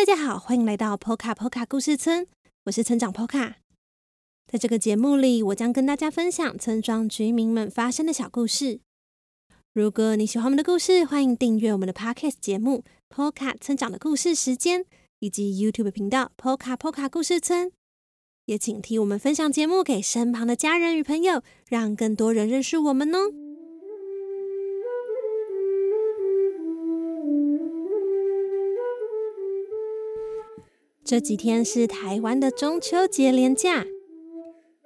大家好，欢迎来到 Poka Poka 故事村，我是村长 Poka。在这个节目里，我将跟大家分享村庄居民们发生的小故事。如果你喜欢我们的故事，欢迎订阅我们的 Podcast 节目 Poka 村长的故事时间，以及 YouTube 频道 Poka Poka 故事村。也请替我们分享节目给身旁的家人与朋友，让更多人认识我们哦。这几天是台湾的中秋节连假，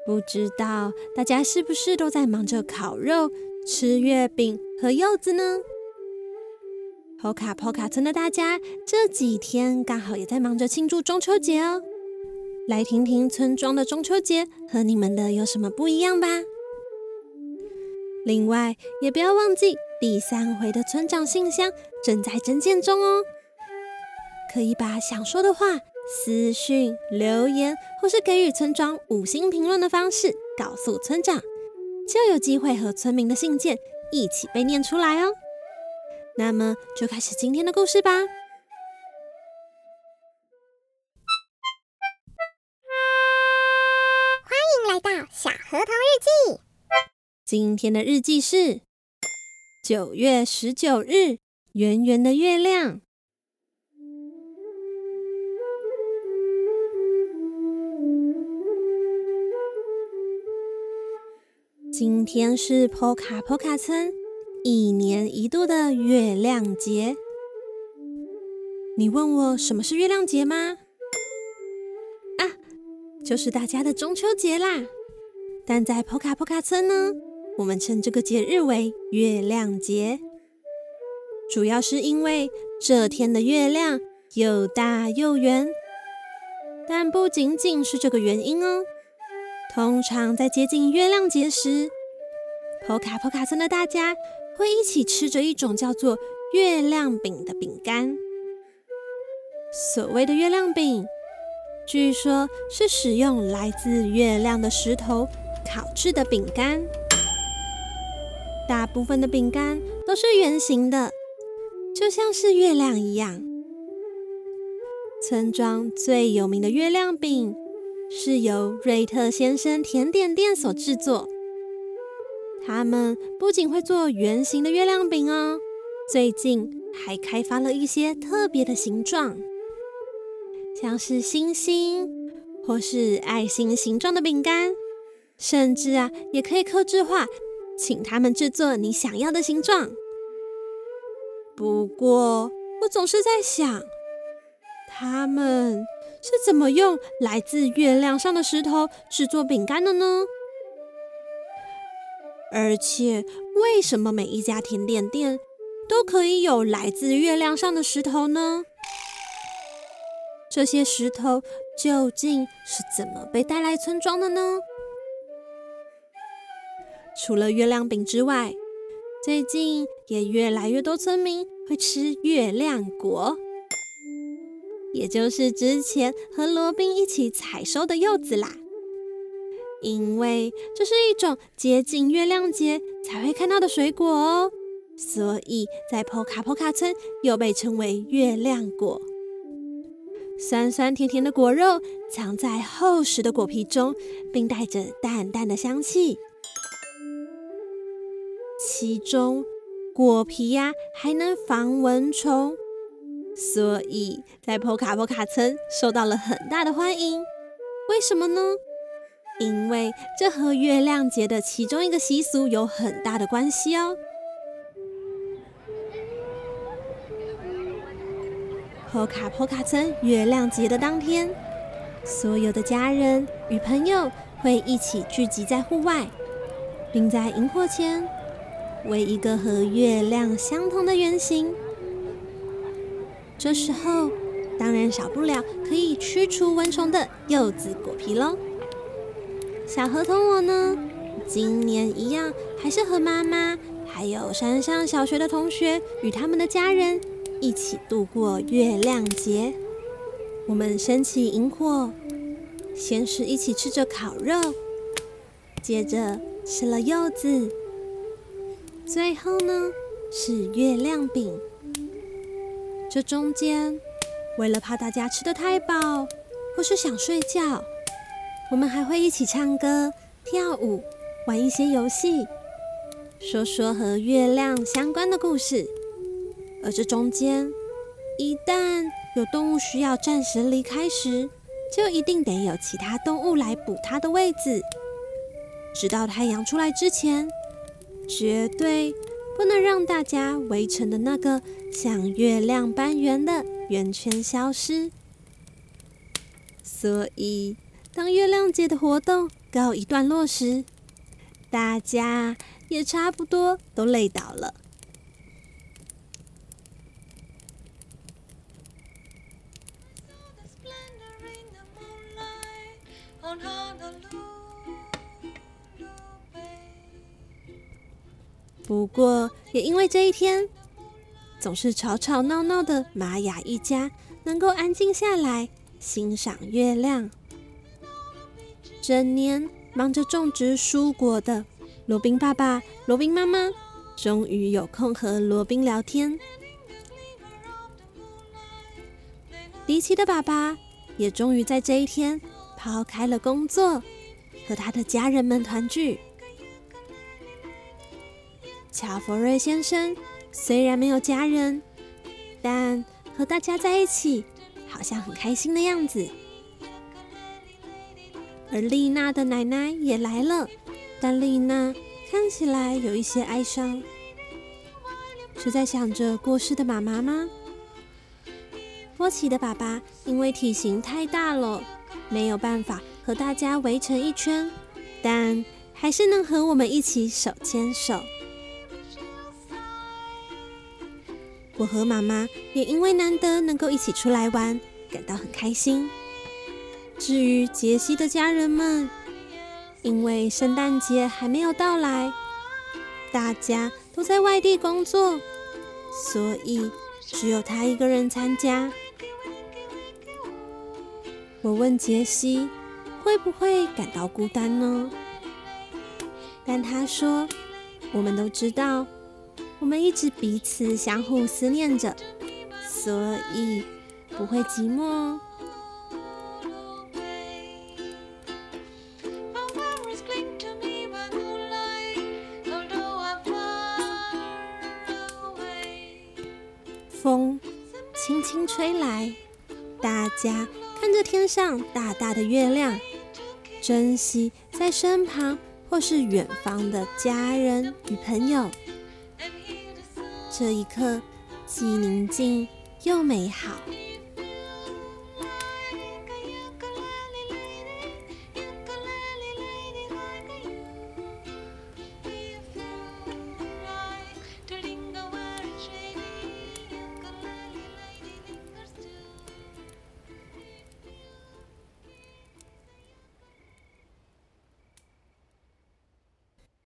不知道大家是不是都在忙着烤肉、吃月饼和柚子呢？Poka Poka 村的大家这几天刚好也在忙着庆祝中秋节哦。来听听村庄的中秋节和你们的有什么不一样吧。另外，也不要忘记第三回的村长信箱正在征件中哦，可以把想说的话私讯留言，或是给予村庄五星评论的方式告诉村长，就有机会和村民的信件一起被念出来哦。那么，就开始今天的故事吧。欢迎来到小河童日记，今天的日记是九月十九日，圆圆的月亮。今天是 Poka Poka 村一年一度的月亮节。你问我什么是月亮节吗？啊，就是大家的中秋节啦。但在 Poka Poka 村呢，我们称这个节日为月亮节，主要是因为这天的月亮又大又圆。但不仅仅是这个原因哦，通常在接近月亮节时，Poka Poka 村的大家会一起吃着一种叫做月亮饼的饼干。所谓的月亮饼，据说是使用来自月亮的石头。烤制的饼干，大部分的饼干都是圆形的，就像是月亮一样。村庄最有名的月亮饼是由瑞特先生甜点店所制作。他们不仅会做圆形的月亮饼哦，最近还开发了一些特别的形状，像是星星或是爱心形状的饼干。甚至啊，也可以刻制化，请他们制作你想要的形状。不过，我总是在想，他们是怎么用来自月亮上的石头制作饼干的呢？而且，为什么每一家甜点店都可以有来自月亮上的石头呢？这些石头究竟是怎么被带来村庄的呢？除了月亮饼之外，最近也越来越多村民会吃月亮果，也就是之前和罗宾一起采收的柚子啦。因为这是一种接近月亮节才会看到的水果哦，所以在 Poka Poka 村又被称为月亮果。酸酸甜甜的果肉藏在厚实的果皮中，并带着淡淡的香气。其中果皮呀还能防蚊虫，所以在波卡波卡村受到了很大的欢迎。为什么呢？因为这和月亮节的其中一个习俗有很大的关系哦。波卡波卡村月亮节的当天，所有的家人与朋友会一起聚集在户外，并在萤火前。为一个和月亮相同的圆形，这时候当然少不了可以驱除蚊虫的柚子果皮喽。小河童我呢，今年一样还是和妈妈还有山上小学的同学与他们的家人一起度过月亮节。我们升起萤火，先是一起吃着烤肉，接着吃了柚子。最后呢，是月亮饼。这中间为了怕大家吃得太饱，或是想睡觉，我们还会一起唱歌、跳舞，玩一些游戏，说说和月亮相关的故事。而这中间，一旦有动物需要暂时离开时，就一定得有其他动物来补它的位子，直到太阳出来之前，绝对不能让大家围成的那个像月亮般圆的圆圈消失。所以，当月亮节的活动告一段落时，大家也差不多都累倒了。不过，也因为这一天，总是吵吵闹闹的玛雅一家能够安静下来欣赏月亮。整年忙着种植蔬果的罗宾爸爸、罗宾妈妈，终于有空和罗宾聊天。迪奇的爸爸也终于在这一天抛开了工作，和他的家人们团聚。乔佛瑞先生虽然没有家人，但和大家在一起好像很开心的样子。而丽娜的奶奶也来了，但丽娜看起来有一些哀伤，是在想着过世的妈妈吗？波奇的爸爸因为体型太大了，没有办法和大家围成一圈，但还是能和我们一起手牵手。我和妈妈也因为难得能够一起出来玩，感到很开心。至于杰西的家人们，因为圣诞节还没有到来，大家都在外地工作，所以只有他一个人参加。我问杰西会不会感到孤单呢？但他说，我们都知道。我们一直彼此相互思念着，所以不会寂寞哦。风轻轻吹来，大家看着天上大大的月亮，珍惜在身旁或是远方的家人与朋友。这一刻既宁静又美好。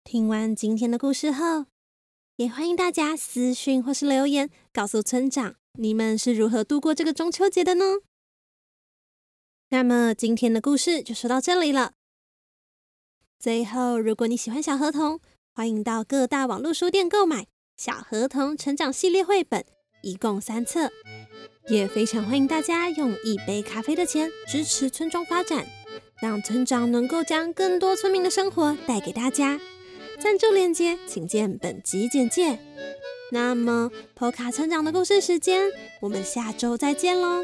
听完今天的故事后。也欢迎大家私讯或是留言，告诉村长你们是如何度过这个中秋节的呢？那么今天的故事就说到这里了。最后，如果你喜欢小河童，欢迎到各大网络书店购买《小河童成长系列绘本》，一共三册。也非常欢迎大家用一杯咖啡的钱支持村庄发展，让村长能够将更多村民的生活带给大家。赞助链接，请见本集简介。那么，，PO 卡成长的故事时间，我们下周再见喽。